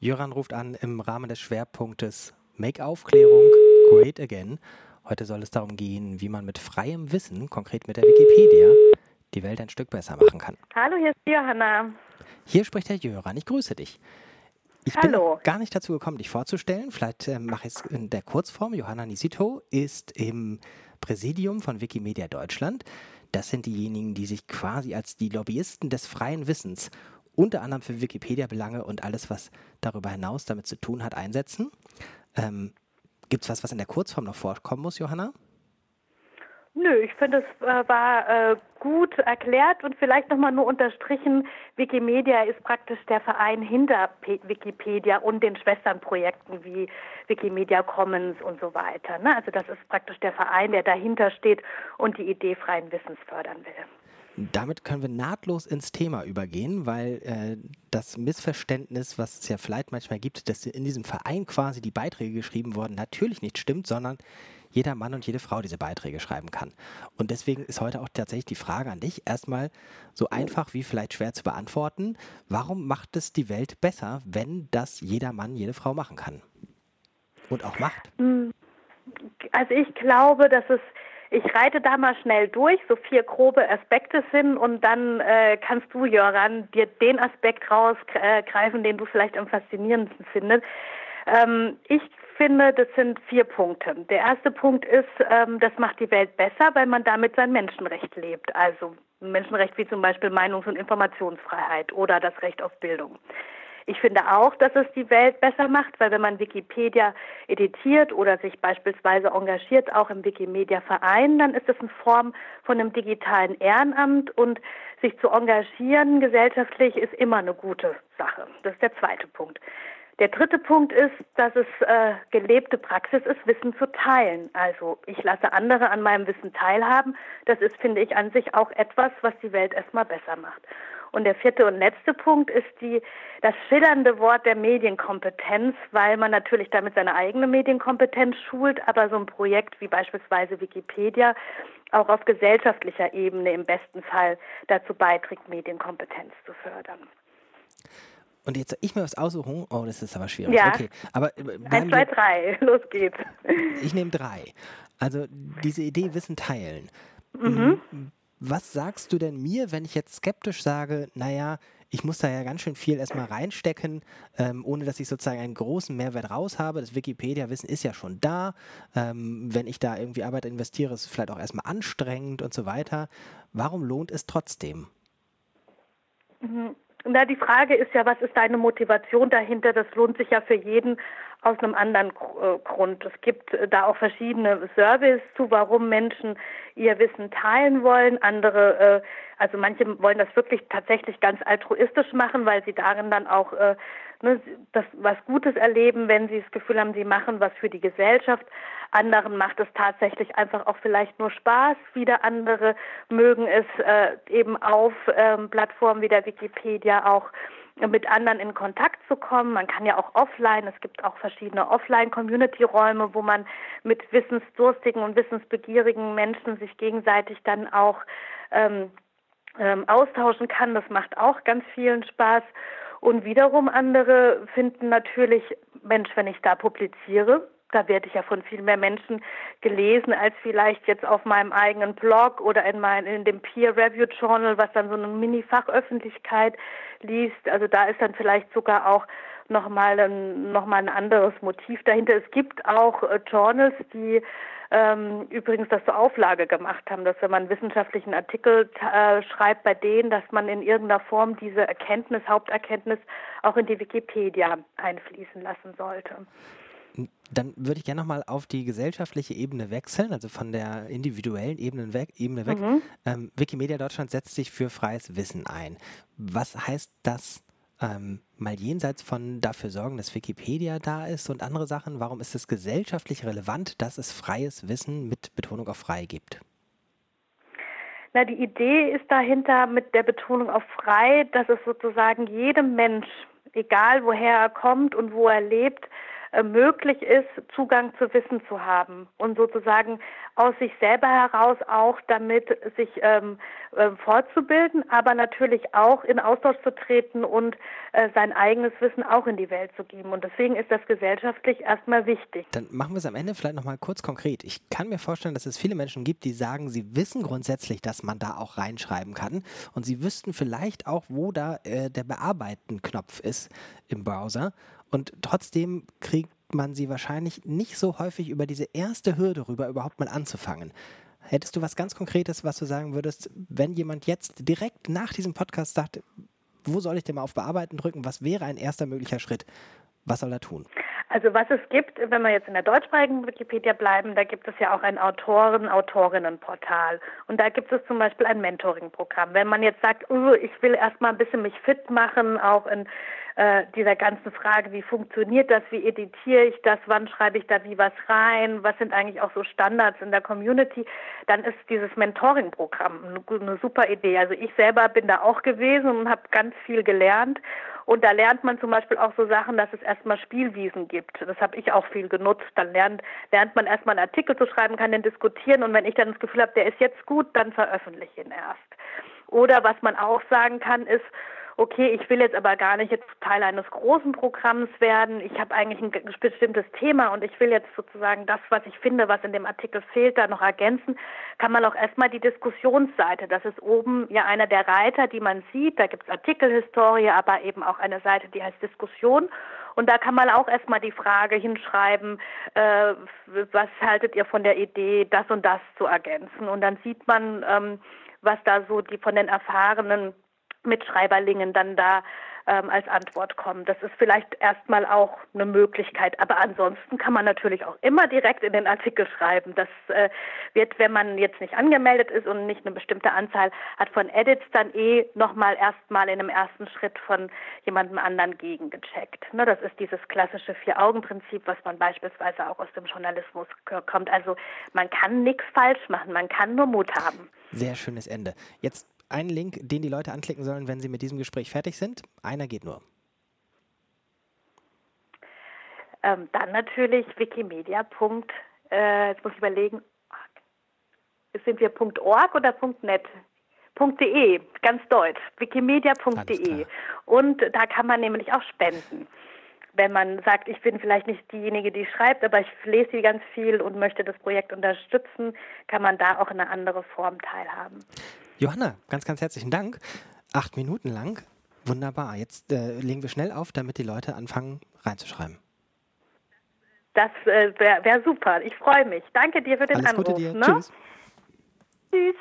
Jöran ruft an im Rahmen des Schwerpunktes Make Aufklärung Great Again. Heute soll es darum gehen, wie man mit freiem Wissen, konkret mit der Wikipedia, die Welt ein Stück besser machen kann. Hallo, hier ist Johanna. Hier spricht der Jöran. Ich grüße dich. Ich Hallo. bin gar nicht dazu gekommen, dich vorzustellen. Vielleicht äh, mache ich es in der Kurzform. Johanna Nisito ist im Präsidium von Wikimedia Deutschland. Das sind diejenigen, die sich quasi als die Lobbyisten des freien Wissens unter anderem für Wikipedia-Belange und alles, was darüber hinaus damit zu tun hat, einsetzen. Ähm, Gibt es was, was in der Kurzform noch vorkommen muss, Johanna? Nö, ich finde, es äh, war äh, gut erklärt und vielleicht nochmal nur unterstrichen, Wikimedia ist praktisch der Verein hinter P Wikipedia und den Schwesternprojekten wie Wikimedia Commons und so weiter. Ne? Also das ist praktisch der Verein, der dahinter steht und die Idee freien Wissens fördern will. Damit können wir nahtlos ins Thema übergehen, weil äh, das Missverständnis, was es ja vielleicht manchmal gibt, dass in diesem Verein quasi die Beiträge geschrieben wurden, natürlich nicht stimmt, sondern jeder Mann und jede Frau diese Beiträge schreiben kann. Und deswegen ist heute auch tatsächlich die Frage an dich erstmal so einfach wie vielleicht schwer zu beantworten. Warum macht es die Welt besser, wenn das jeder Mann, jede Frau machen kann? Und auch macht? Hm. Also ich glaube, dass es ich reite da mal schnell durch, so vier grobe Aspekte sind und dann äh, kannst du, Jöran, dir den Aspekt rausgreifen, den du vielleicht am faszinierendsten findest. Ähm, ich finde, das sind vier Punkte. Der erste Punkt ist, ähm, das macht die Welt besser, weil man damit sein Menschenrecht lebt. Also Menschenrecht wie zum Beispiel Meinungs- und Informationsfreiheit oder das Recht auf Bildung. Ich finde auch, dass es die Welt besser macht, weil wenn man Wikipedia editiert oder sich beispielsweise engagiert, auch im Wikimedia-Verein, dann ist es in Form von einem digitalen Ehrenamt und sich zu engagieren gesellschaftlich ist immer eine gute Sache. Das ist der zweite Punkt. Der dritte Punkt ist, dass es äh, gelebte Praxis ist, Wissen zu teilen. Also ich lasse andere an meinem Wissen teilhaben. Das ist, finde ich, an sich auch etwas, was die Welt erstmal besser macht. Und der vierte und letzte Punkt ist die, das schillernde Wort der Medienkompetenz, weil man natürlich damit seine eigene Medienkompetenz schult, aber so ein Projekt wie beispielsweise Wikipedia auch auf gesellschaftlicher Ebene im besten Fall dazu beiträgt, Medienkompetenz zu fördern. Und jetzt soll ich mir was aussuchen. Oh, das ist aber schwierig. Ja. Okay, aber äh, Eins, zwei, drei. Los geht's. Ich nehme drei. Also diese Idee Wissen teilen. Mhm. Was sagst du denn mir, wenn ich jetzt skeptisch sage, naja, ich muss da ja ganz schön viel erstmal reinstecken, ähm, ohne dass ich sozusagen einen großen Mehrwert raus habe. Das Wikipedia-Wissen ist ja schon da. Ähm, wenn ich da irgendwie Arbeit investiere, ist es vielleicht auch erstmal anstrengend und so weiter. Warum lohnt es trotzdem? Mhm. Na, die Frage ist ja, was ist deine Motivation dahinter? Das lohnt sich ja für jeden aus einem anderen äh, Grund. Es gibt äh, da auch verschiedene Surveys zu, warum Menschen ihr Wissen teilen wollen. Andere, äh, also manche wollen das wirklich tatsächlich ganz altruistisch machen, weil sie darin dann auch ne, das was Gutes erleben, wenn sie das Gefühl haben, sie machen was für die Gesellschaft. Anderen macht es tatsächlich einfach auch vielleicht nur Spaß. Wieder andere mögen es eben auf ähm, Plattformen wie der Wikipedia auch mit anderen in Kontakt zu kommen. Man kann ja auch offline, es gibt auch verschiedene Offline-Community-Räume, wo man mit wissensdurstigen und wissensbegierigen Menschen sich gegenseitig dann auch ähm, ähm, austauschen kann. Das macht auch ganz vielen Spaß. Und wiederum andere finden natürlich, Mensch, wenn ich da publiziere, da werde ich ja von viel mehr Menschen gelesen als vielleicht jetzt auf meinem eigenen Blog oder in, mein, in dem Peer Review Journal, was dann so eine Mini-Fachöffentlichkeit liest. Also da ist dann vielleicht sogar auch nochmal ein, noch mal ein anderes Motiv dahinter. Es gibt auch äh, Journals, die ähm, übrigens das zur Auflage gemacht haben, dass wenn man einen wissenschaftlichen Artikel äh, schreibt bei denen, dass man in irgendeiner Form diese Erkenntnis, Haupterkenntnis auch in die Wikipedia einfließen lassen sollte. Dann würde ich gerne nochmal auf die gesellschaftliche Ebene wechseln, also von der individuellen Ebene weg. Ebene weg. Mhm. Ähm, Wikimedia Deutschland setzt sich für freies Wissen ein. Was heißt das ähm, mal jenseits von dafür sorgen, dass Wikipedia da ist und andere Sachen? Warum ist es gesellschaftlich relevant, dass es freies Wissen mit Betonung auf frei gibt? Na, die Idee ist dahinter mit der Betonung auf frei, dass es sozusagen jedem Mensch, egal woher er kommt und wo er lebt, möglich ist, Zugang zu Wissen zu haben und sozusagen aus sich selber heraus auch damit sich ähm, äh, fortzubilden, aber natürlich auch in Austausch zu treten und äh, sein eigenes Wissen auch in die Welt zu geben. Und deswegen ist das gesellschaftlich erstmal wichtig. Dann machen wir es am Ende vielleicht nochmal kurz konkret. Ich kann mir vorstellen, dass es viele Menschen gibt, die sagen, sie wissen grundsätzlich, dass man da auch reinschreiben kann und sie wüssten vielleicht auch, wo da äh, der Bearbeiten-Knopf ist im Browser. Und trotzdem kriegt man sie wahrscheinlich nicht so häufig über diese erste Hürde rüber, überhaupt mal anzufangen. Hättest du was ganz Konkretes, was du sagen würdest, wenn jemand jetzt direkt nach diesem Podcast sagt, wo soll ich denn mal auf Bearbeiten drücken? Was wäre ein erster möglicher Schritt? Was soll er tun? Also was es gibt, wenn wir jetzt in der deutschsprachigen Wikipedia bleiben, da gibt es ja auch ein Autoren-Autorinnen-Portal. Und da gibt es zum Beispiel ein Mentoring-Programm. Wenn man jetzt sagt, oh, ich will erstmal ein bisschen mich fit machen, auch in äh, dieser ganzen Frage, wie funktioniert das, wie editiere ich das, wann schreibe ich da wie was rein, was sind eigentlich auch so Standards in der Community, dann ist dieses Mentoring-Programm eine, eine super Idee. Also ich selber bin da auch gewesen und habe ganz viel gelernt. Und da lernt man zum Beispiel auch so Sachen, dass es erstmal Spielwiesen gibt. Das habe ich auch viel genutzt. Dann lernt, lernt man erstmal einen Artikel zu schreiben, kann den diskutieren und wenn ich dann das Gefühl habe, der ist jetzt gut, dann veröffentliche ich ihn erst. Oder was man auch sagen kann, ist, okay, ich will jetzt aber gar nicht jetzt Teil eines großen Programms werden. Ich habe eigentlich ein bestimmtes Thema und ich will jetzt sozusagen das, was ich finde, was in dem Artikel fehlt, da noch ergänzen, kann man auch erstmal die Diskussionsseite. Das ist oben ja einer der Reiter, die man sieht. Da gibt es Artikelhistorie, aber eben auch eine Seite, die heißt Diskussion. Und da kann man auch erstmal die Frage hinschreiben, äh, was haltet ihr von der Idee, das und das zu ergänzen? Und dann sieht man, ähm, was da so die von den erfahrenen Mitschreiberlingen dann da ähm, als Antwort kommen. Das ist vielleicht erstmal auch eine Möglichkeit. Aber ansonsten kann man natürlich auch immer direkt in den Artikel schreiben. Das äh, wird, wenn man jetzt nicht angemeldet ist und nicht eine bestimmte Anzahl hat von Edits, dann eh nochmal erstmal in einem ersten Schritt von jemandem anderen gegengecheckt. Ne, das ist dieses klassische Vier-Augen-Prinzip, was man beispielsweise auch aus dem Journalismus kommt. Also man kann nichts falsch machen, man kann nur Mut haben. Sehr schönes Ende. Jetzt einen Link, den die Leute anklicken sollen, wenn sie mit diesem Gespräch fertig sind. Einer geht nur. Ähm, dann natürlich Wikimedia. Äh, jetzt muss ich überlegen, sind wir .org oder .net? .de, ganz deutsch, wikimedia.de. Und da kann man nämlich auch spenden. Wenn man sagt, ich bin vielleicht nicht diejenige, die schreibt, aber ich lese sie ganz viel und möchte das Projekt unterstützen, kann man da auch in eine andere Form teilhaben. Johanna, ganz, ganz herzlichen Dank. Acht Minuten lang. Wunderbar. Jetzt äh, legen wir schnell auf, damit die Leute anfangen reinzuschreiben. Das äh, wäre wär super. Ich freue mich. Danke dir für den Alles Anruf. Gute dir. Ne? Tschüss. Tschüss.